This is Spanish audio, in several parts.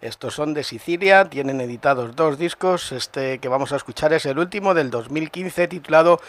Estos son de Sicilia, tienen editados dos discos. Este que vamos a escuchar es el último del 2015 titulado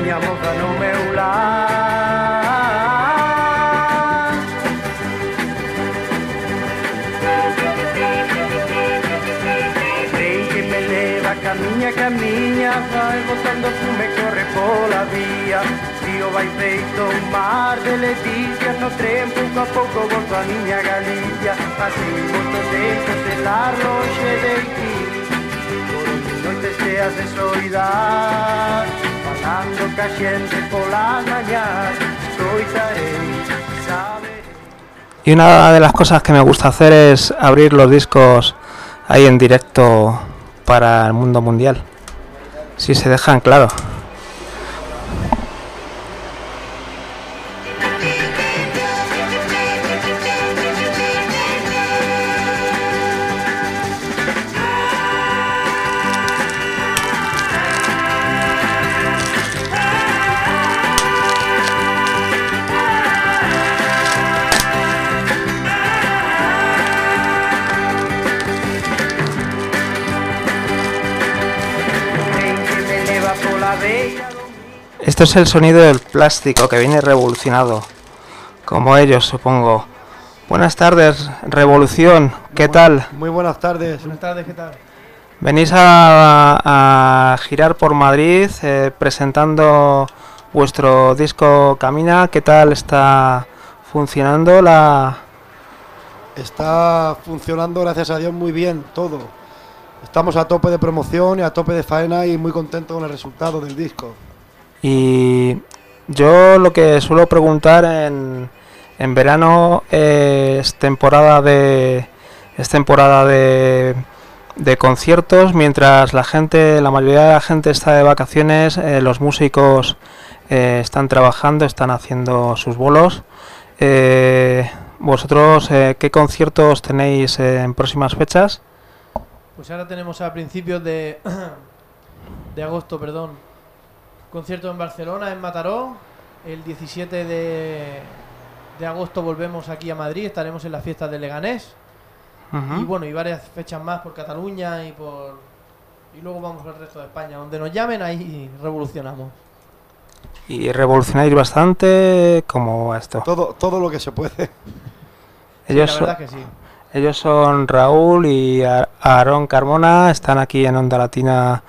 miña moza no meu lar. Sei que me leva camiña, camiña Vai botando fume, corre pola vía. Tío vai feito un mar de leticias No tren pouco a pouco volto a miña Galicia Pasei motos dentro de la roxe de Hace soledad. Y una de las cosas que me gusta hacer es abrir los discos ahí en directo para el mundo mundial. Si se dejan, claro. Esto es el sonido del plástico que viene revolucionado. Como ellos, supongo. Buenas tardes, Revolución. ¿Qué tal? Muy buenas tardes. Buenas tardes, ¿qué tal? Venís a, a girar por Madrid eh, presentando vuestro disco Camina. ¿Qué tal está funcionando la, Está funcionando, gracias a Dios, muy bien todo. Estamos a tope de promoción y a tope de faena y muy contentos con el resultado del disco. Y yo lo que suelo preguntar en, en verano es temporada de temporada de, de conciertos, mientras la gente, la mayoría de la gente está de vacaciones, eh, los músicos eh, están trabajando, están haciendo sus bolos. Eh, vosotros, ¿qué conciertos tenéis en próximas fechas? Pues ahora tenemos a principios de, de agosto, perdón, concierto en Barcelona, en Mataró. El 17 de, de agosto volvemos aquí a Madrid, estaremos en las fiestas de Leganés. Y bueno, y varias fechas más por Cataluña y por... Y luego vamos al resto de España. Donde nos llamen, ahí revolucionamos. Y revolucionáis bastante, ¿cómo va esto? Todo, todo lo que se puede. Sí, Ellos la son- verdad que sí. Ellos son Raúl y Aarón Carmona, están aquí en Onda Latina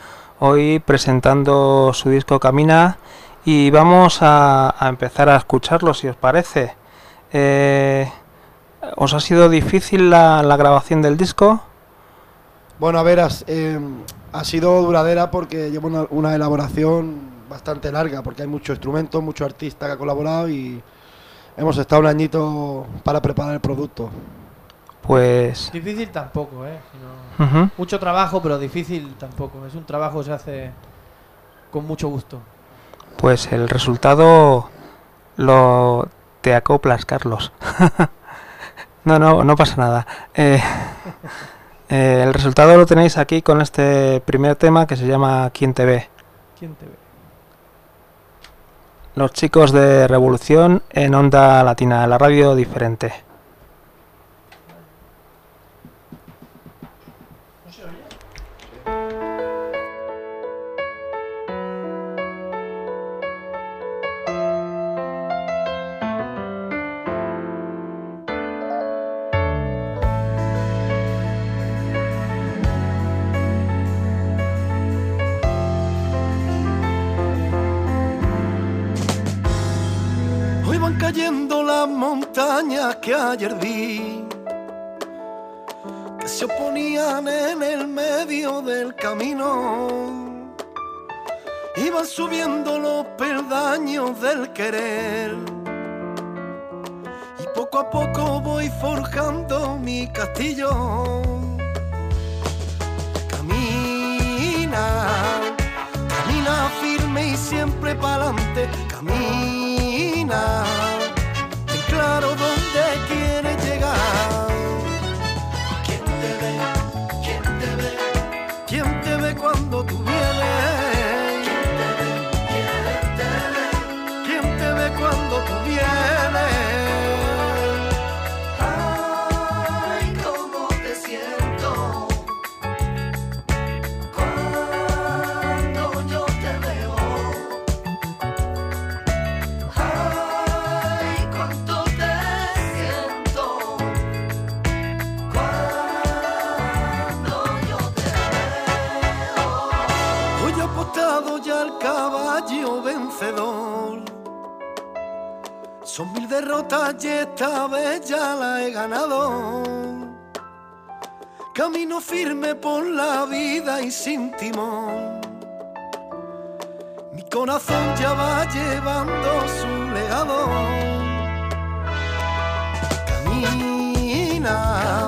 hoy presentando su disco Camina y vamos a, a empezar a escucharlo si os parece. Eh, ¿Os ha sido difícil la, la grabación del disco? Bueno, a ver, has- eh, ha sido duradera porque lleva una, una elaboración bastante larga, porque hay muchos instrumentos, muchos artistas que han colaborado y hemos estado un añito para preparar el producto. Pues Difícil tampoco, ¿eh? Mucho trabajo, pero difícil tampoco. Es un trabajo que se hace con mucho gusto. Pues el resultado lo te acoplas, Carlos. no, no, no pasa nada. Eh, eh, el resultado lo tenéis aquí con este primer tema que se llama ¿Quién te ve? ¿Quién te ve? Los chicos de Revolución en Onda Latina, la radio diferente. en el medio del camino. Iban subiendo los peldaños del querer. Y poco a poco voy forjando mi castillo. Camina, camina firme y siempre para adelante. Camina, en claro donde esta yesta bella la he ganado. Camino firme por la vida y sin timón. Mi corazón ya va llevando su legado. Camina.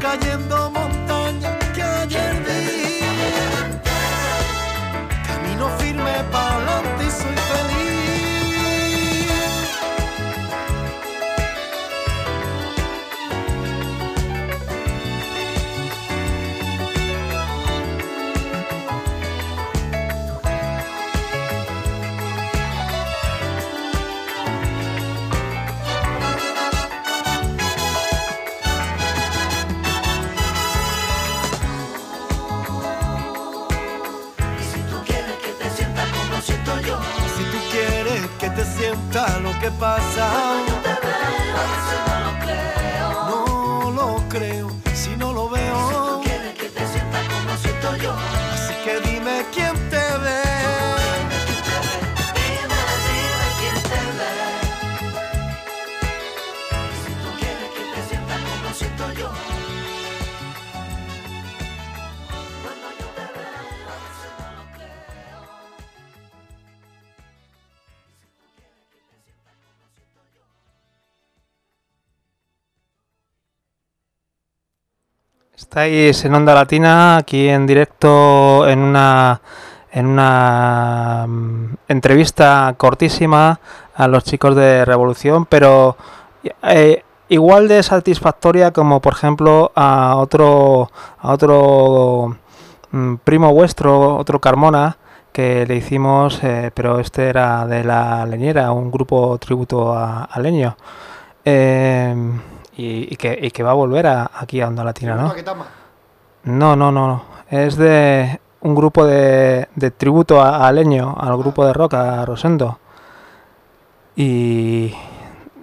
cayendo Estáis en Onda Latina, aquí en directo, en una, en una mm, entrevista cortísima a los chicos de Revolución, pero eh, igual de satisfactoria como, por ejemplo, a otro, a otro mm, primo vuestro, otro Carmona, que le hicimos, eh, pero este era de la leñera, un grupo tributo a, a Leño. Eh, y, que, va a volver aquí a Onda Latina, ¿no? No, no, no, no. Es de un grupo de, tributo a, a, Leño, al grupo de rock, a Rosendo. Y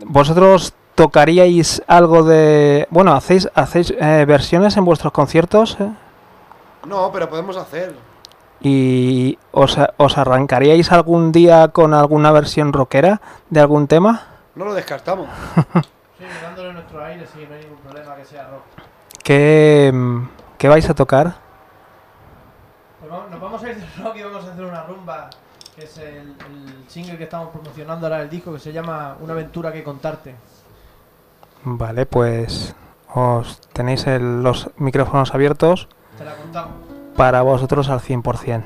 vosotros tocaríais algo de... Bueno, ¿hacéis, hacéis eh, versiones en vuestros conciertos? Eh? No, pero podemos hacer. ¿Y os, os, arrancaríais algún día con alguna versión rockera de algún tema? No lo descartamos. Sí, dándole nuestro aire, sí, no hay ningún problema que sea rock. ¿Qué, mm, qué vais a tocar? Pues vamos- nos vamos a ir de rock y vamos a hacer una rumba, que es el, el single que estamos promocionando ahora del disco, que se llama Una aventura que contarte. Vale, pues os tenéis el- los micrófonos abiertos Te la contamos. para vosotros al 100%.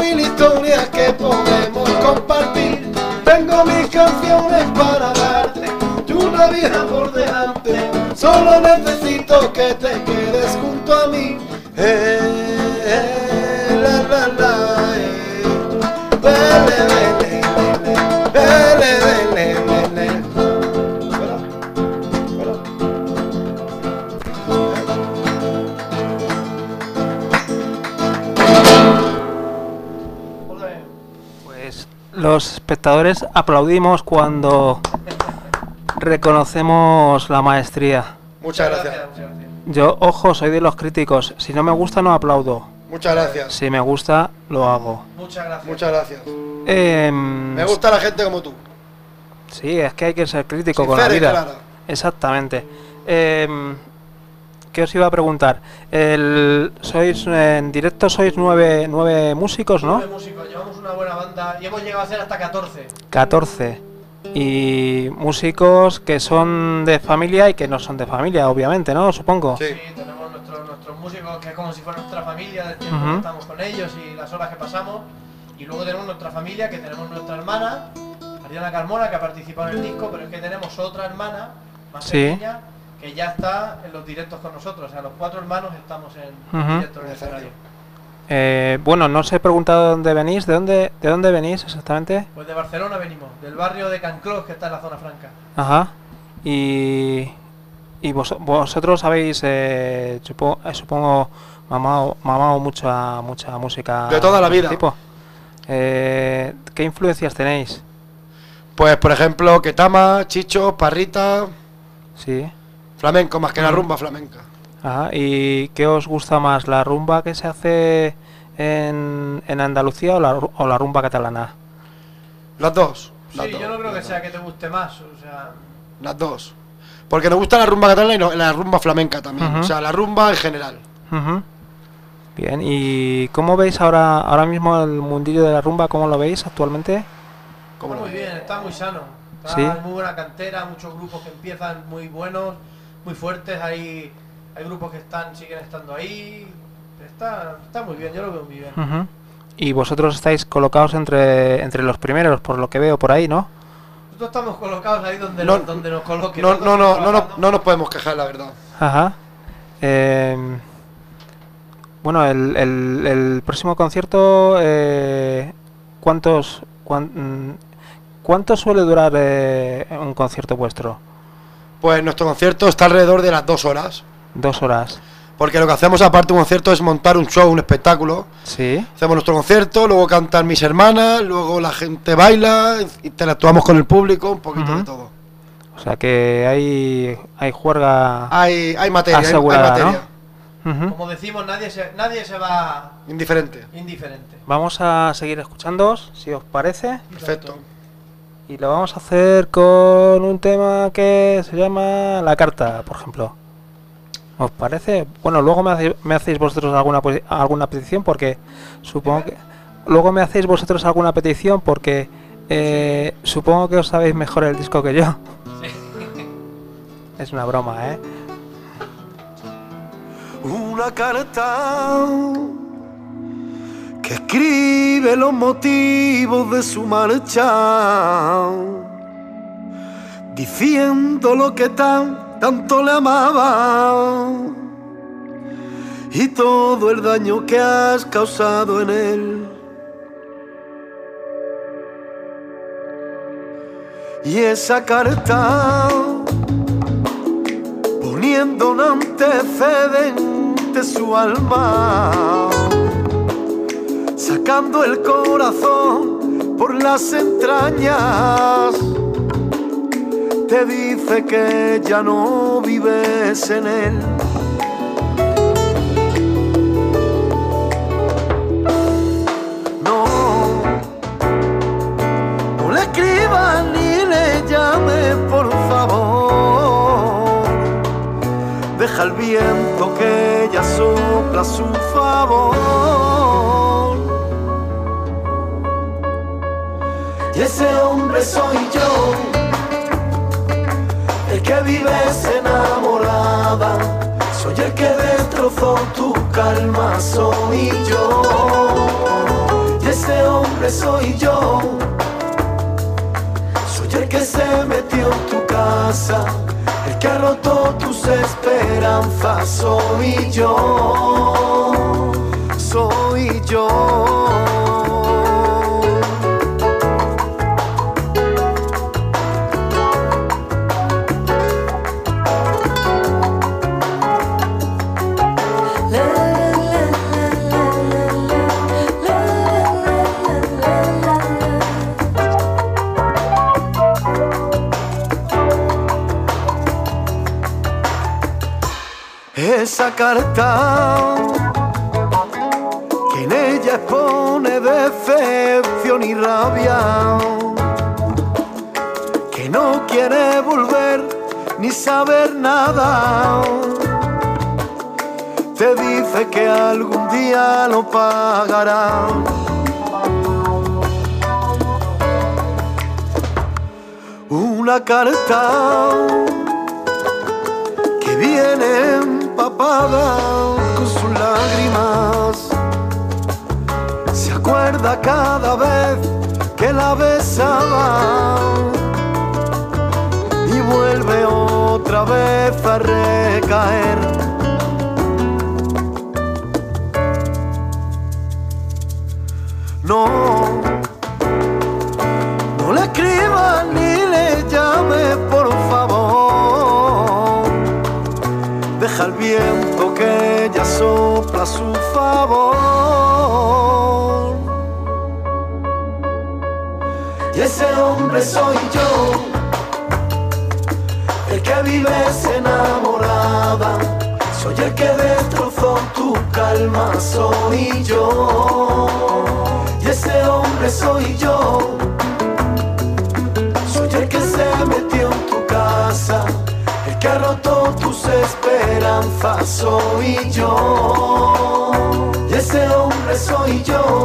Mil historias que podemos compartir, tengo mis canciones para darte, y una vida por delante, solo necesito que te quedes junto a mí. Espectadores aplaudimos cuando reconocemos la maestría. Muchas gracias. Yo, ojo, soy de los críticos. Si no me gusta, no aplaudo. Muchas gracias. Si me gusta, lo hago. Muchas gracias. Muchas gracias. Em, Me gusta la gente como tú. Sí, es que hay que ser crítico con la vida. clara. Exactamente. Em, ¿Qué os iba a preguntar? El, sois en directo sois nueve, nueve músicos, ¿no? Nueve músicos, llevamos una buena banda y hemos llegado a ser hasta 14. 14. Y músicos que son de familia y que no son de familia, obviamente, ¿no? Supongo. Sí. Sí, tenemos nuestros, nuestros músicos que es como si fuera nuestra familia del tiempo que estamos con ellos y las horas que pasamos. Y luego tenemos nuestra familia, que tenemos nuestra hermana, Ariana Carmona, que ha participado en el disco, pero es que tenemos otra hermana, más Sí. pequeña, que ya está en los directos con nosotros. O sea, los cuatro hermanos estamos en Ujú. directo en el escenario. Eh, bueno, no os he preguntado de dónde venís, ¿de dónde, de dónde venís exactamente? Pues de Barcelona venimos, del barrio de Canclós, que está en la zona franca. Ajá. Y, y vos- vosotros habéis, eh, eh, supongo, mamado, mamado mucha, mucha música. De toda la este vida. tipo. Eh, ¿Qué influencias tenéis? Pues, por ejemplo, Ketama, Chicho, Parrita, Sí. Flamenco, más que la rumba flamenca. Ajá. ¿Y qué os gusta más, la rumba que se hace en, en Andalucía o la, o la rumba catalana? Las dos. Las Sí, dos, yo no creo que sea que te guste más, o sea... Las dos. Porque nos gusta la rumba catalana y no- la rumba flamenca también. O sea, la rumba en general. Bien, ¿y cómo veis ahora, ahora mismo el mundillo de la rumba? ¿Cómo lo veis actualmente? ¿Cómo Está lo muy ves? bien, está muy sano. Está Sí. muy buena cantera, muchos grupos que empiezan muy buenos, muy fuertes. Hay, hay grupos que están siguen estando ahí. Está, está muy bien, yo lo veo muy bien. Y vosotros estáis colocados entre, entre los primeros, por lo que veo por ahí, ¿no? Nosotros estamos colocados ahí donde, No- nos, donde nos coloquen. No, no, no, no, no, no nos podemos quejar, la verdad. Ajá. Eh, bueno, el, el- el próximo concierto, eh, ¿cuántos, cuán- mm, ¿cuánto suele durar eh, un concierto vuestro? Pues nuestro concierto está alrededor de las dos horas. Dos horas. Porque lo que hacemos aparte de un concierto es montar un show, un espectáculo. Sí. Hacemos nuestro concierto, luego cantan mis hermanas, luego la gente baila, interactuamos con el público, un poquito de todo. O sea que hay, hay juerga Hay, hay materia, hay- hay, asegurada, ¿no? materia. Como decimos, nadie se, nadie se va Indiferente. indiferente. Vamos a seguir escuchándoos, si os parece. Perfecto. Y lo vamos a hacer con un tema que se llama La Carta, por ejemplo. ¿Os parece? Bueno, luego me hacéis, me hacéis vosotros alguna, alguna petición porque supongo que... Luego me hacéis vosotros alguna petición porque eh, supongo que os sabéis mejor el disco que yo. Es una broma, ¿eh? una carta escribe los motivos de su marcha, diciendo lo que tan, tanto le amaba y todo el daño que has causado en él. Y esa carta poniendo un antecedente su alma, sacando el corazón por las entrañas, te dice que ya no vives en él. No, no le escribas ni le llames, por favor. Deja el viento que ya sopla su favor. Ese hombre soy yo, el que vives enamorada. Soy el que destrozó tu calma, soy yo. Y ese hombre soy yo. Soy el que se metió en tu casa, el que ha tus esperanzas. Soy yo, soy yo. Esa carta que en ella expone decepción y rabia, que no quiere volver ni saber nada. Te dice que algún día lo pagará. Una carta que viene con sus lágrimas. Se acuerda cada vez que la besaba y vuelve otra vez a recaer. No Y ese hombre soy yo, el que vives enamorada. Soy el que destrozó tu calma, soy yo. Y ese hombre soy yo. Soy el que se metió en tu casa, el que ha roto tus esperanzas, soy yo. Soy yo,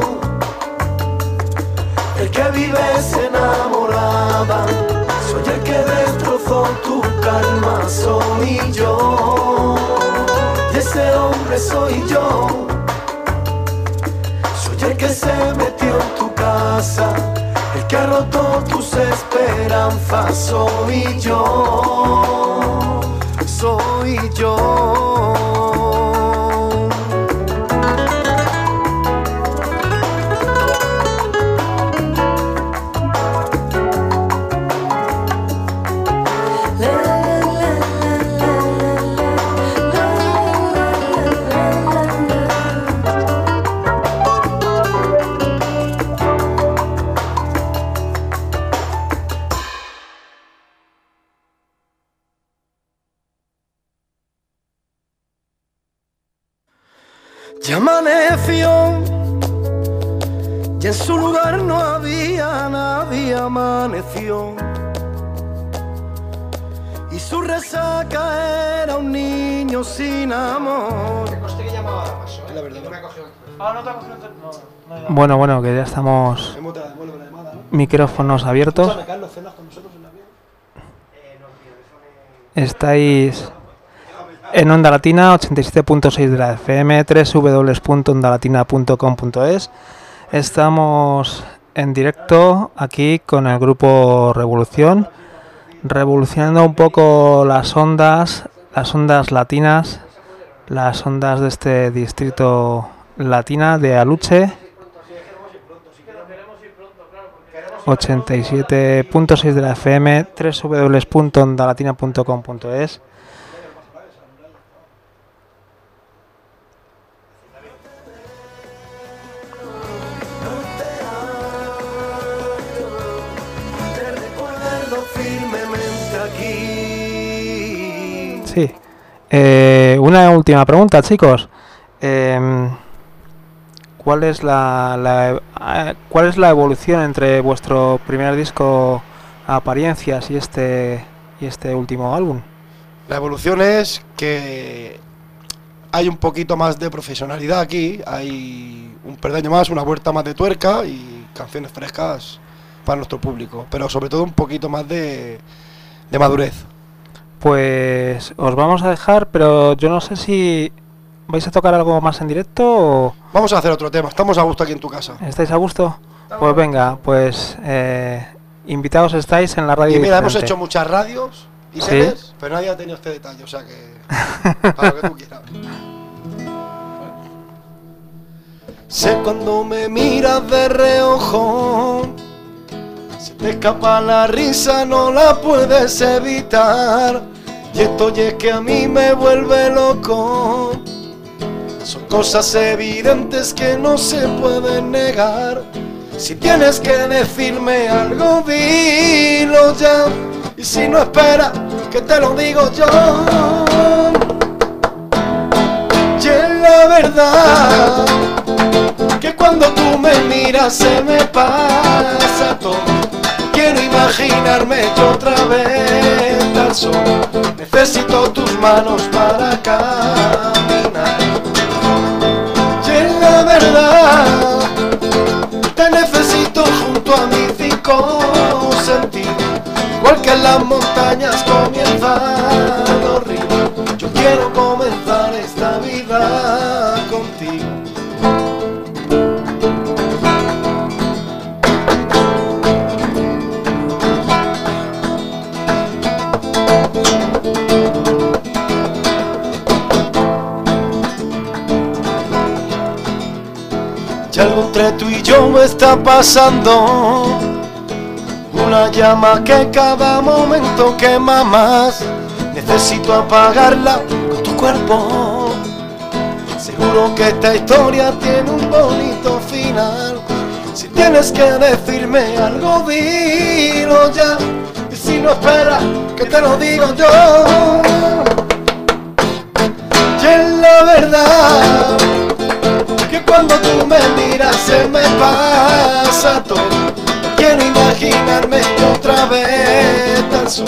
el que vives enamorada. Soy el que destrozó tu calma, soy yo. Y ese hombre soy yo. Soy el que se metió en tu casa, el que ha tus esperanzas, soy yo, soy yo. Ya amaneció y en su lugar no había nadie amaneció. Y su resaca era un niño sin amor. La verdad. Ah, no te ha cogido el tel- no, no hay nada. Bueno, bueno, que ya estamos micrófonos abiertos. Escúchame, en Onda Latina 87.6 de la FM, www.ondalatina.com.es. Estamos en directo aquí con el grupo Revolución, revolucionando un poco las ondas, las ondas latinas, las ondas de este distrito latina de Aluche. 87.6 de la FM, www.ondalatina.com.es. Sí. Eh, una última pregunta, chicos. Em, ¿cuál, es la, ah, ¿Cuál es la evolución entre vuestro primer disco Apariencias y este, y este último álbum? La evolución es que hay un poquito más de profesionalidad aquí, hay un perdaño más, una vuelta más de tuerca y canciones frescas para nuestro público, pero sobre todo un poquito más de madurez. Pues os vamos a dejar, pero yo no sé si vais a tocar algo más en directo o Vamos a hacer otro tema, estamos a gusto aquí en tu casa. estáis a gusto. Pues venga, pues eh, invitados estáis en la radio. Y mira, hemos hecho muchas radios y Sí. pero nadie ha tenido este detalle, o sea que para lo que tú quieras. Sé cuando me miras de reojo, se te escapa la risa, no la puedes evitar. Y esto y es que a mí me vuelve loco. Son cosas evidentes que no se pueden negar. Si tienes que decirme algo, dilo ya. Y si no espera, que te lo digo yo. Y es la verdad que cuando tú me miras se me pasa todo. Quiero imaginarme yo otra vez Necesito tus manos para caminar. Y es la verdad te necesito junto a mis cinco sentidos. Igual que en las montañas comienzan los ríos. Yo quiero comenzar esta vida está pasando. Una llama que cada momento quema más. Necesito apagarla con tu cuerpo. Seguro que esta historia tiene un bonito final. Si tienes que decirme algo, dilo ya. Y si no esperas, que te lo digo yo. Y es la verdad que cuando tú me miras se me pasa todo. Quiero imaginarme otra vez al sur.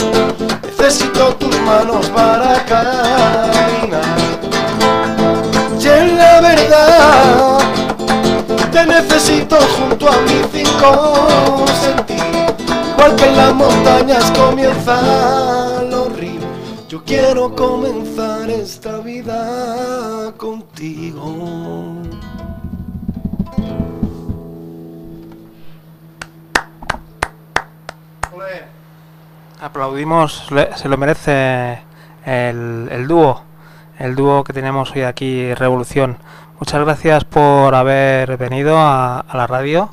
Necesito tus manos para caminar. Y es la verdad, te necesito junto a mis cinco sentidos. Igual que en las montañas comienzan los ríos. Yo quiero comenzar esta vida contigo. Aplaudimos, se lo merece el, el dúo, el dúo que tenemos hoy aquí, Revolución. Muchas gracias por haber venido a, a la radio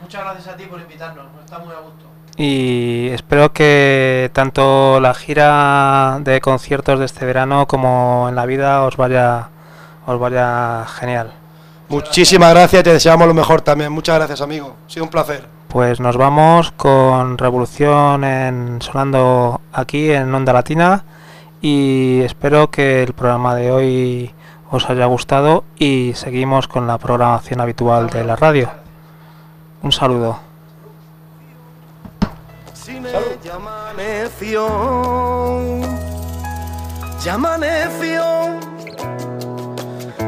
Muchas gracias a ti por invitarnos, está muy a gusto. y espero que tanto la gira de conciertos de este verano como en la vida os vaya, os vaya genial. Muchísimas gracias te deseamos lo mejor también. Muchas gracias, amigo. Ha sido un placer. Pues nos vamos con Revolución en, sonando aquí en Onda Latina y espero que el programa de hoy os haya gustado y seguimos con la programación habitual de la radio. Un saludo.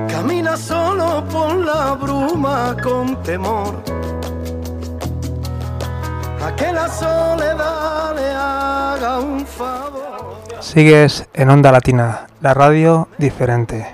Camina solo la bruma con temor. A que la soledad le haga un favor. Sigues en Onda Latina, la radio diferente.